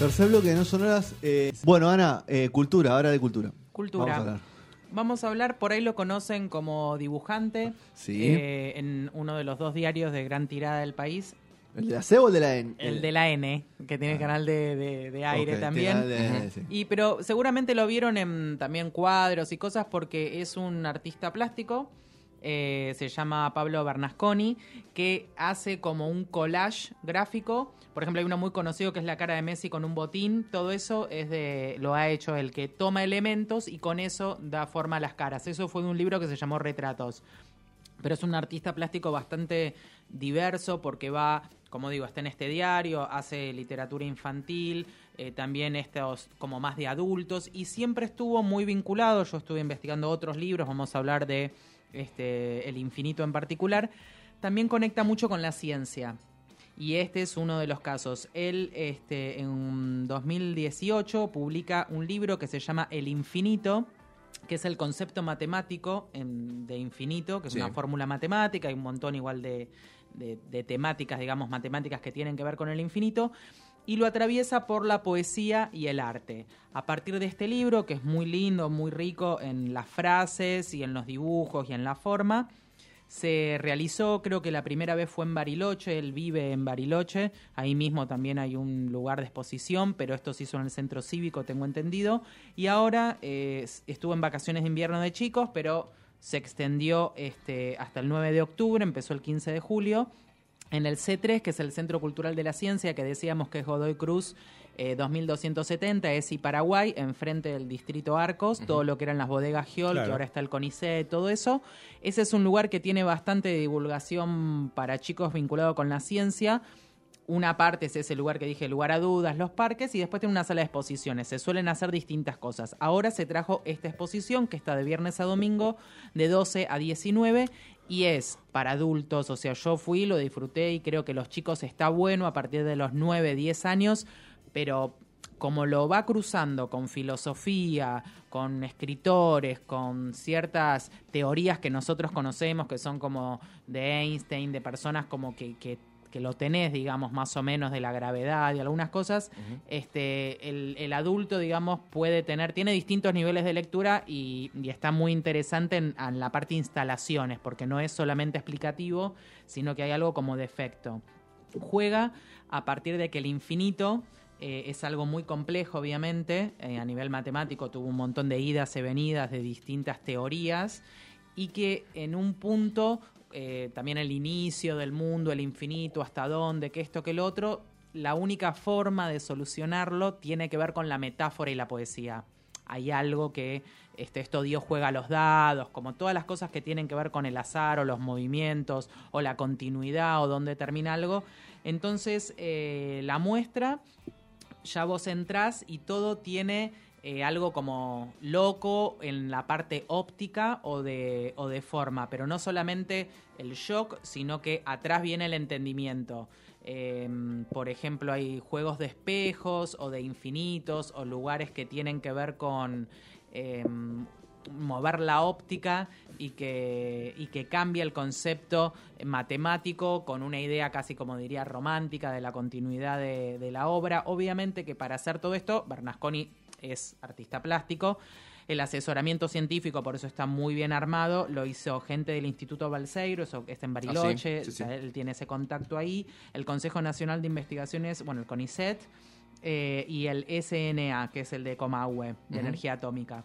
Tercer bloque de No Sonoras. eh, bueno, Ana, eh, cultura, ahora de cultura. Cultura. Vamos a hablar. Vamos a hablar, por ahí lo conocen como dibujante Sí. eh, en uno de los dos diarios de gran tirada del país, ¿El de la C o el de la N? el de la N, que tiene canal de, de- de aire Ah. Ok, también. tiene de- sí. Y pero seguramente lo vieron en también cuadros y cosas porque es un artista plástico. Eh, se llama Pablo Bernasconi, que hace como un collage gráfico. Por ejemplo, hay uno muy conocido que es la cara de Messi con un botín. Todo eso es de lo ha hecho el que toma elementos y con eso da forma a las caras. Eso fue un libro que se llamó Retratos pero es un artista plástico bastante diverso porque va, como digo, está en este diario, hace literatura infantil, eh, también estos como más de adultos y siempre estuvo muy vinculado, yo estuve investigando otros libros, vamos a hablar de este, El infinito en particular, también conecta mucho con la ciencia. Y este es uno de los casos. Él este, en 2018 publica un libro que se llama El infinito, que es el concepto matemático en- de infinito, que es Sí. una fórmula matemática, hay un montón igual de, de- de temáticas, digamos, matemáticas que tienen que ver con el infinito, y lo atraviesa por la poesía y el arte. A partir de este libro, que es muy lindo, muy rico en las frases y en los dibujos y en la forma, se realizó, creo que la primera vez fue en Bariloche, él vive en Bariloche, ahí mismo también hay un lugar de exposición, pero esto se hizo en el centro cívico, tengo entendido, y ahora eh, estuvo en vacaciones de invierno de chicos, pero se extendió este, hasta el 9 de octubre, empezó el 15 de julio, en el C3, que es el Centro Cultural de la Ciencia, que decíamos que es Godoy Cruz eh, 2270, es y Paraguay, enfrente del distrito Arcos, todo lo que eran las bodegas Giol, Claro. que ahora está el CONICET, todo eso. Ese es un lugar que tiene bastante divulgación para chicos vinculado con la ciencia. Una parte es ese lugar que dije, lugar a dudas, los parques, y después tiene una sala de exposiciones. Se suelen hacer distintas cosas. Ahora se trajo esta exposición que está de viernes a domingo, de 12 a 19, y es para adultos. O sea, yo fui, lo disfruté y creo que los chicos está bueno a partir de los 9, 10 años, pero como lo va cruzando con filosofía, con escritores, con ciertas teorías que nosotros conocemos, que son como de Einstein, de personas como que, que lo tenés, digamos, más o menos de la gravedad y algunas cosas, este, el, el adulto, digamos, puede tener, tiene distintos niveles de lectura y, y está muy interesante en, en la parte de instalaciones, porque no es solamente explicativo, sino que hay algo como de efecto. Juega a partir de que el infinito eh, es algo muy complejo, obviamente, eh, a nivel matemático tuvo un montón de idas y venidas de distintas teorías y que en un punto, eh, también el inicio del mundo, el infinito, hasta dónde, que esto, que el otro, la única forma de solucionarlo tiene que ver con la metáfora y la poesía. Hay algo que este, esto Dios juega a los dados, como todas las cosas que tienen que ver con el azar o los movimientos o la continuidad o dónde termina algo. Entonces, eh, la muestra ya vos entrás y todo tiene eh, algo como loco en la parte óptica o de, o de forma, pero no solamente el shock, sino que atrás viene el entendimiento. Eh, por ejemplo, hay juegos de espejos o de infinitos o lugares que tienen que ver con eh, mover la óptica y que, y que cambia el concepto matemático con una idea casi como diría romántica de la continuidad de la obra. Obviamente que para hacer todo esto, Bernasconi es artista plástico. El asesoramiento científico, por eso está muy bien armado, lo hizo gente del Instituto Balseiro, eso está en Bariloche, Ah, sí, sí, o sea, sí. él tiene ese contacto ahí. El Consejo Nacional de Investigaciones, bueno, el CONICET, eh, y el SNA, que es el de Comahue, de energía atómica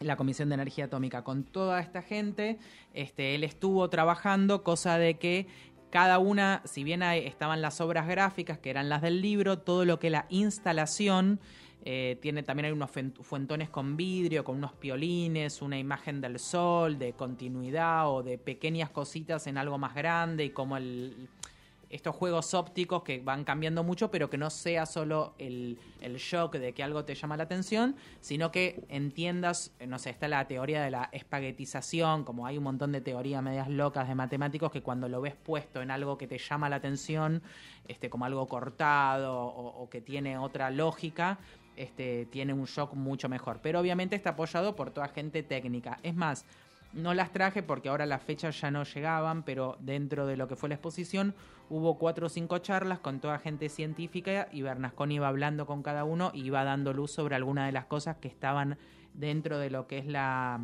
la Comisión de Energía Atómica. Con toda esta gente, este, él estuvo trabajando, cosa de que cada una, si bien estaban las obras gráficas, que eran las del libro, todo lo que la instalación, eh, tiene también hay unos fuentones con vidrio, con unos piolines, una imagen del sol, de continuidad o de pequeñas cositas en algo más grande y como el estos juegos ópticos que van cambiando mucho, pero que no sea solo el, el shock de que algo te llama la atención, sino que entiendas, eh, no sé, está la teoría de la espaguetización, como hay un montón de teorías medias locas de matemáticos que cuando lo ves puesto en algo que te llama la atención, este, como algo cortado o que tiene otra lógica, este, tiene un shock mucho mejor. Pero obviamente está apoyado por toda gente técnica. Es más, no las traje porque ahora las fechas ya no llegaban, pero dentro de lo que fue la exposición hubo cuatro o cinco charlas con toda gente científica y Bernasconi iba hablando con cada uno y iba dando luz sobre algunas de las cosas que estaban dentro de lo que es la,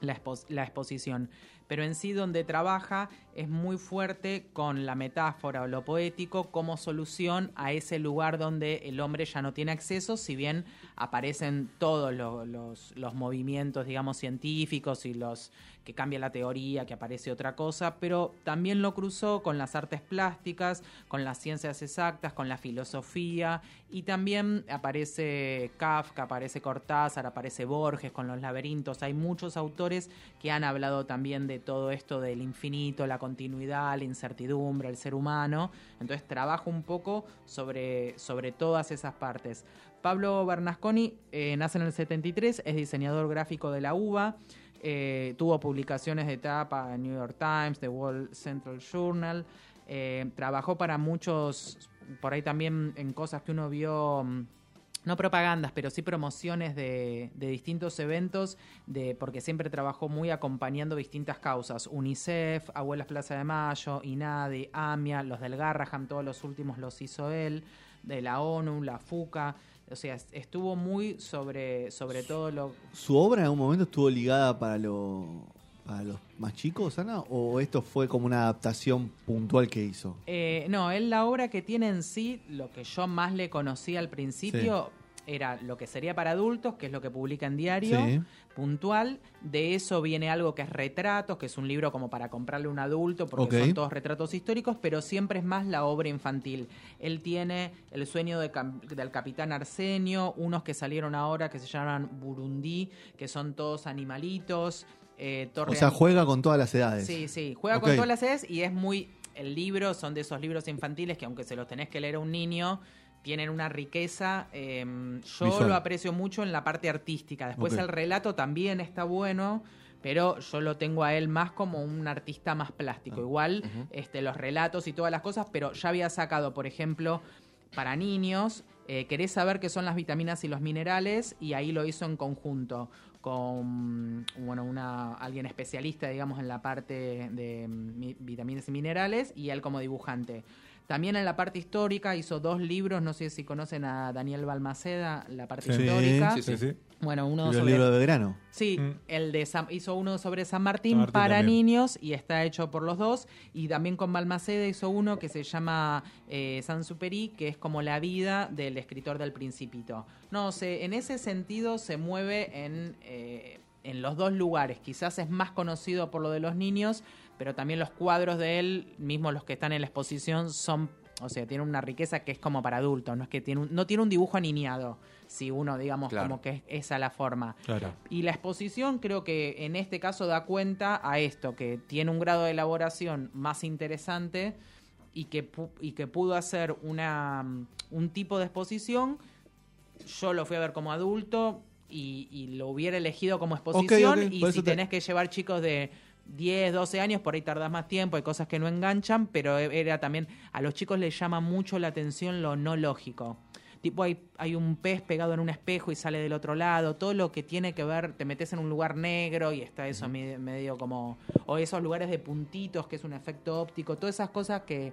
la, expo- la exposición. Pero en sí donde trabaja es muy fuerte con la metáfora o lo poético como solución a ese lugar donde el hombre ya no tiene acceso, si bien aparecen todos lo- los, los movimientos, digamos, científicos y los que cambia la teoría, que aparece otra cosa, pero también lo cruzó con las artes plásticas, con las ciencias exactas, con la filosofía y también aparece Kafka, aparece Cortázar, aparece Borges con los laberintos. Hay muchos autores que han hablado también de todo esto del infinito, la continuidad, la incertidumbre, el ser humano. Entonces trabajo un poco sobre, sobre todas esas partes. Pablo Bernasconi eh, nace en el 73, es diseñador gráfico de la UBA. Eh, tuvo publicaciones de tapa en New York Times, The Wall Central Journal. Eh, trabajó para muchos, por ahí también en cosas que uno vio, mm, no propagandas, pero sí promociones de, de distintos eventos, de, porque siempre trabajó muy acompañando distintas causas. UNICEF, Abuelas Plaza de Mayo, INADI, AMIA, los del Garraham, todos los últimos los hizo él, de la ONU, la FUCA. O sea, est- estuvo muy sobre, sobre todo lo, ¿Su obra en algún momento estuvo ligada para, lo, para los más chicos, Ana? ¿O esto fue como una adaptación puntual que hizo? Eh, no, él la obra que tiene en sí, lo que yo más le conocí al principio, era lo que sería para adultos, que es lo que publica en diario, Sí. puntual. De eso viene algo que es retratos, que es un libro como para comprarle a un adulto, porque son todos retratos históricos, pero siempre es más la obra infantil. Él tiene El sueño de del capitán Arsenio, unos que salieron ahora que se llaman Burundi, que son todos animalitos. Eh, Torre O sea, juega con todas las edades. Sí, sí, juega con todas las edades y es muy... El libro son de esos libros infantiles que aunque se los tenés que leer a un niño, tienen una riqueza. eh, yo Visual. lo aprecio mucho en la parte artística. Después el relato también está bueno, pero yo lo tengo a él más como un artista más plástico. Igual este, los relatos y todas las cosas, pero ya había sacado, por ejemplo, para niños, eh, querés saber qué son las vitaminas y los minerales, y ahí lo hizo en conjunto con bueno una alguien especialista digamos en la parte de mi- vitaminas y minerales y él como dibujante también en la parte histórica hizo dos libros no sé si conocen a Daniel Balmaceda la parte Sí. histórica Sí, sí. Sí, bueno uno El sobre libro de Belgrano. Sí, Mm. el de San- hizo uno sobre San Martín, San Martín para también. niños y está hecho por los dos. Y también con Balmaceda hizo uno que se llama eh, San Superi, que es como la vida del escritor del Principito. No sé, en ese sentido se mueve en, eh, en los dos lugares. Quizás es más conocido por lo de los niños, pero también los cuadros de él, mismo los que están en la exposición, son... O sea, tiene una riqueza que es como para adultos, no es que tiene un- no tiene un dibujo aniñado, si uno, digamos, Claro. como que es esa la forma. Claro. Y la exposición creo que en este caso da cuenta a esto, que tiene un grado de elaboración más interesante y que, y que pudo hacer una, mm, un tipo de exposición. Yo lo fui a ver como adulto y, y lo hubiera elegido como exposición. y si te- tenés que llevar chicos de 10, 12 años, por ahí tardás más tiempo, hay cosas que no enganchan, pero era también, a los chicos les llama mucho la atención lo no lógico. Tipo, hay, hay un pez pegado en un espejo y sale del otro lado. Todo lo que tiene que ver, te metes en un lugar negro y está eso me- medio como. O esos lugares de puntitos, que es un efecto óptico. Todas esas cosas que.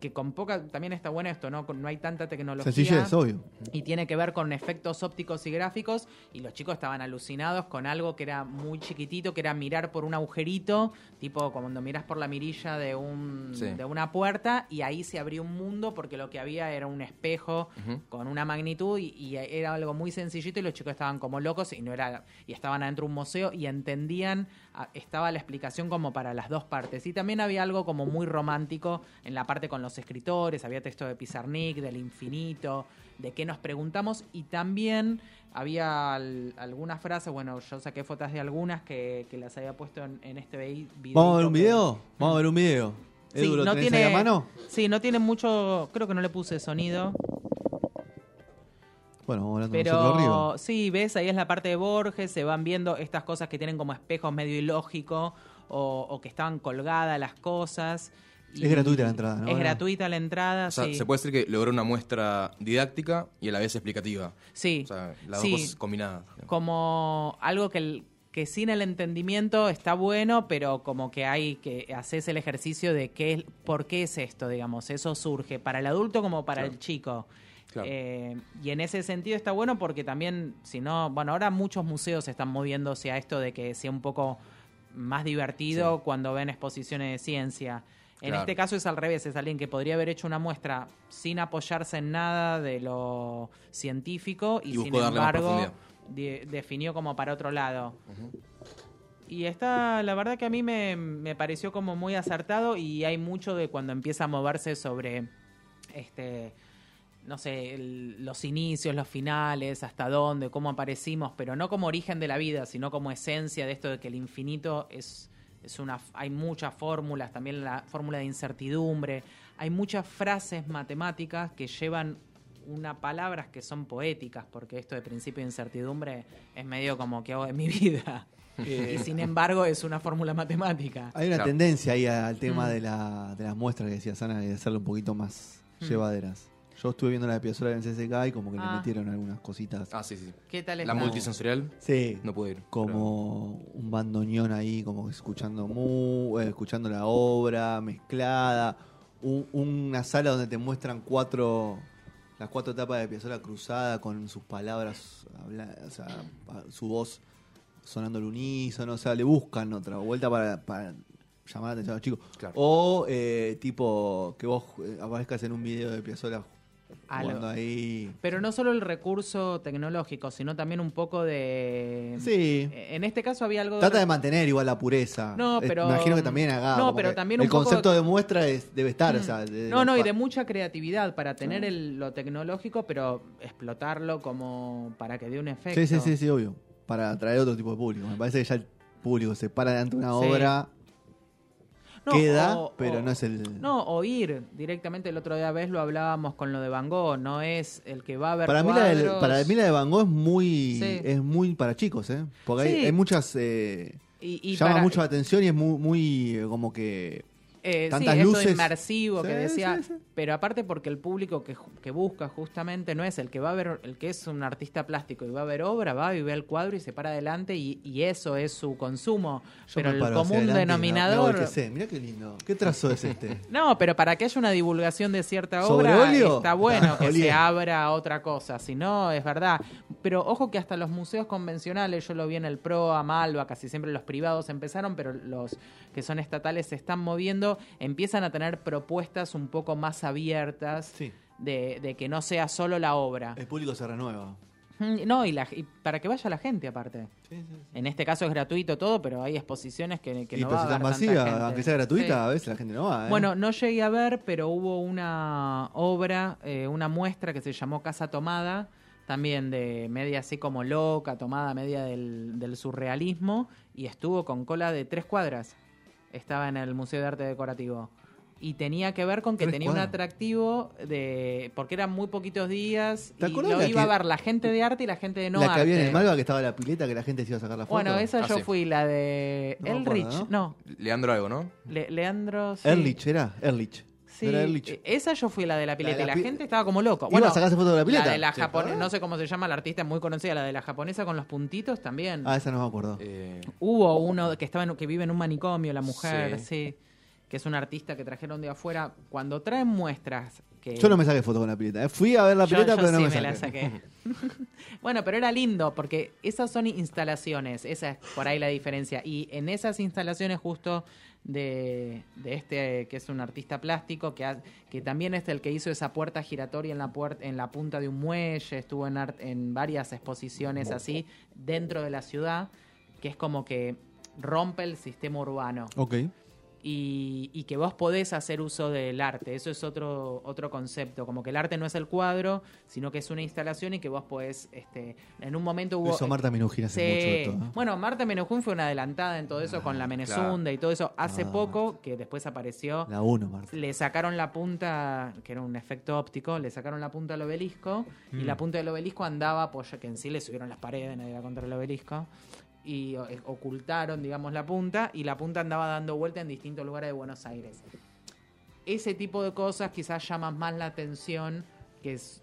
Que con poca. También está bueno esto, ¿no? Con- No hay tanta tecnología. Sencillez, obvio. Y tiene que ver con efectos ópticos y gráficos. Y los chicos estaban alucinados con algo que era muy chiquitito, que era mirar por un agujerito, tipo cuando miras por la mirilla de, un, Sí. de una puerta, y ahí se abrió un mundo porque lo que había era un espejo con una magnitud y, y era algo muy sencillito y los chicos estaban como locos y no era y estaban adentro de un museo y entendían estaba la explicación como para las dos partes y también había algo como muy romántico en la parte con los escritores había texto de Pizarnik del infinito de qué nos preguntamos y también había al- algunas frases bueno yo saqué fotos de algunas que, que las había puesto en, en este vi- video ¿Vamos a ver un video? Vamos a ver un video. Edu, ¿lo no tiene ahí a mano? Sí, no tiene mucho, creo que no le puse sonido, Bueno, vamos hablando nosotros pero arriba. sí, ves, ahí es la parte de Borges, se van viendo estas cosas que tienen como espejos medio ilógico o, o que estaban colgadas las cosas. y- Es gratuita la entrada, ¿no? Es gratuita la entrada, O sea, sí. se puede decir que logró una muestra didáctica y a la vez explicativa. Sí, O sea, las sí. dos cosas combinadas. como algo que, el- que sin el entendimiento está bueno, pero como que hay que haces el ejercicio de qué, es- por qué es esto, digamos. Eso surge para el adulto como para Claro. el chico. Claro. Eh, y en ese sentido está bueno porque también, si no, bueno, ahora muchos museos están moviéndose a esto de que sea un poco más divertido cuando ven exposiciones de ciencia. En Claro. este caso es al revés, es alguien que podría haber hecho una muestra sin apoyarse en nada de lo científico y, Y sin embargo. De- definió como para otro lado. Y está, la verdad que a mí me, me pareció como muy acertado y hay mucho de cuando empieza a moverse sobre, este, no sé, el- los inicios, los finales, hasta dónde, cómo aparecimos, pero no como origen de la vida, sino como esencia de esto de que el infinito es, es una, hay muchas fórmulas, también la fórmula de incertidumbre, hay muchas frases matemáticas que llevan una palabras que son poéticas, porque esto de principio de incertidumbre es medio como que hago de mi vida. y sin embargo es una fórmula matemática. Hay una Claro. tendencia ahí al tema Mm. de, la, de las muestras que decía Sana, de hacerlo un poquito más Mm. llevaderas. Yo estuve viendo la de Piazzolla en CSK y como que le Ah. metieron algunas cositas. Ah, sí, sí. ¿Qué tal La está? multisensorial Sí, no pude ir. como un bandoneón ahí, como escuchando mu, eh, escuchando la obra mezclada, Un- una sala donde te muestran cuatro las cuatro etapas de Piazzolla cruzada con sus palabras, habla- o sea, su voz sonando al unísono, o sea, le buscan otra vuelta para, para llamar la atención a los chicos. Claro. O eh, tipo que vos eh, aparezcas en un video de Piazzolla Ahí. Pero no solo el recurso tecnológico, sino también un poco de... Sí. En este caso había algo... Trata de mantener igual la pureza. No, pero- imagino que también haga. No, pero también El un poco- concepto de muestra es- debe estar. o sea, de- No, no, y de mucha creatividad para tener el- lo tecnológico, pero explotarlo como para que dé un efecto. Sí, sí, sí, sí, obvio. Para atraer otro tipo de público. Me parece que ya el público se para delante de una Sí. obra, No, queda, o- pero o- no es el. No, o ir directamente el otro día vez lo hablábamos con lo de Van Gogh, no es el que va a ver para, mí la cuadros. para mí la de Van Gogh es muy, Sí. es muy para chicos, ¿eh? Porque hay, Sí. hay muchas. eh, y, y llama para- mucho la atención y es muy, muy eh, como que. Eh, Tantas sí, esto luces. inmersivo que decía, sí, pero aparte porque el público que, que busca justamente no es el que va a ver, el que es un artista plástico y va a ver obra, va y ve el cuadro y se para adelante y, y eso es su consumo. yo pero el común denominador... el que. Mirá qué lindo. ¿Qué trazo es este? No, pero para que haya una divulgación de cierta ¿Sobre obra óleo? está bueno que se abra a otra cosa, si no es verdad. Pero ojo que hasta los museos convencionales, yo lo vi en el Pro, a Malva, casi siempre los privados empezaron, pero los que son estatales se están moviendo, empiezan a tener propuestas un poco más abiertas Sí. de, de que no sea solo la obra. El público se renueva. Mm, No, y, la- y para que vaya la gente aparte. Sí, sí, sí. En este caso es gratuito todo, pero hay exposiciones que, que y no pero va a haber tanta masiva, gente. aunque sea gratuita, a veces la gente no va. ¿eh? Bueno, no llegué a ver, pero hubo una obra, eh, una muestra que se llamó Casa Tomada, también de media así como loca, tomada media del, del surrealismo, y estuvo con cola de tres cuadras. Estaba en el Museo de Arte Decorativo. Y tenía que ver con que tenía un atractivo de porque eran muy poquitos días ¿Te y lo la iba a que- ver la gente de arte y la gente de no la que arte. había en el Malva que estaba la pileta que la gente se iba a sacar la foto. bueno, esa Ah, yo sí. fui la de No me acuerdo, Elrich, ¿no? no, Leandro algo, ¿no? Le- Leandro sí. Erlich era, Erlich. Sí, eh, esa yo fui la de la pileta La de y la la pi- gente estaba como loco. ¿Iba a sacarse foto de la pileta? La de la ¿Te japonesa, acordás? no sé cómo se llama, la artista es muy conocida, la de la japonesa con los puntitos también. Ah, esa no me acuerdo. Eh, Hubo uno que estaba en- que vive en un manicomio, la mujer, sí. Sí. que es un artista que trajeron de afuera. Cuando traen muestras que Yo no me saqué foto con la pileta. eh. Fui a ver la Yo- pileta, yo pero no sí me me la saqué. bueno, pero era lindo porque esas son instalaciones, esa es por ahí la diferencia. Y en esas instalaciones justo de, de este que es un artista plástico que, ha- que también es el que hizo esa puerta giratoria en la puerta en la punta de un muelle, estuvo en, art- en varias exposiciones así dentro de la ciudad, que es como que rompe el sistema urbano. Ok. Y, y que vos podés hacer uso del arte. Eso es otro, otro concepto, como que el arte no es el cuadro, sino que es una instalación y que vos podés, este, en un momento hubo... Eso Marta Minujín hace mucho de todo. Bueno, Marta Menejún fue una adelantada en todo eso con la Menezunda y todo eso hace Ah. poco, que después apareció La 1, Marta. le sacaron la punta, que era un efecto óptico, le sacaron la punta al obelisco y la punta del obelisco andaba apoya, que en sí le subieron las paredes, nadie iba contra el obelisco, y eh, ocultaron, digamos, la punta y la punta andaba dando vuelta en distintos lugares de Buenos Aires. Ese tipo de cosas quizás llaman más la atención, que es...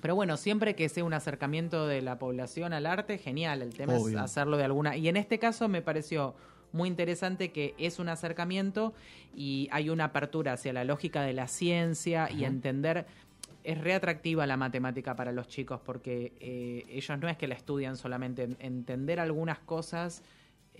Pero bueno, siempre que sea un acercamiento de la población al arte, genial. El tema Obvio. es hacerlo de alguna... Y en este caso me pareció muy interesante que es un acercamiento y hay una apertura hacia la lógica de la ciencia y entender es re atractiva la matemática para los chicos porque eh, ellos no es que la estudian solamente, en- entender algunas cosas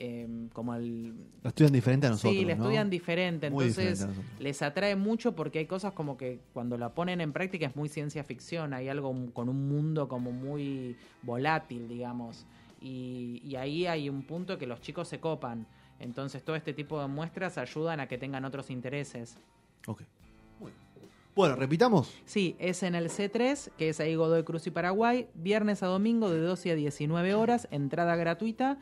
eh, como el... Lo estudian diferente a nosotros. sí, la ¿no? estudian diferente, Muy entonces diferente les atrae mucho porque hay cosas como que cuando la ponen en práctica es muy ciencia ficción, hay algo con un mundo como muy volátil, digamos, y, y ahí hay un punto que los chicos se copan, entonces todo este tipo de muestras ayudan a que tengan otros intereses. Ok. Bueno, repitamos. Sí, es en el C3, que es ahí Godoy Cruz y Paraguay, viernes a domingo de 12 a 19 horas, entrada gratuita.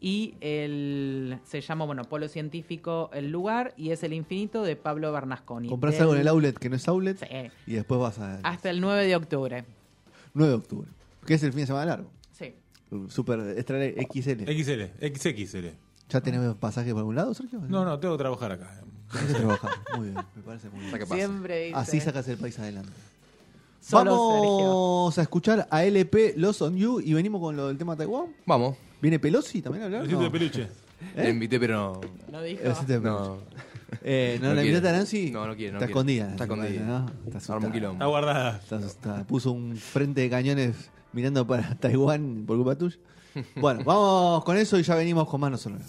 Y el se llama, bueno, Polo Científico el lugar y es el infinito de Pablo Bernasconi. Comprás Del- algo en el outlet que no es outlet Sí, y después vas a. hasta el 9 de octubre. 9 de octubre. Que es el fin de semana largo. Sí. Super extra XL. XL, XXL. ¿Ya tenés pasaje por algún lado, Sergio? No, no, tengo que trabajar acá. Tenés que trabajar. Muy bien, me parece muy bien. Saca. Siempre dice, Así sacas el país adelante. Solo Vamos a escuchar a LP Los on You y venimos con lo del tema Taiwán. Vamos. ¿Viene Pelosi también a hablar? Besito de No. peluche. ¿Eh? Le invité, pero no. No dijo. De. Eh, ¿No, No la quiere. invitaste a Nancy? No, no quiere, no Está quiere. escondida. Está escondida. ¿no? Está asustada. Arma un quilombo. Está guardada. Está asustada. Puso un frente de cañones mirando para Taiwán por culpa tuya. Bueno, vamos con eso y ya venimos con manos sonoras.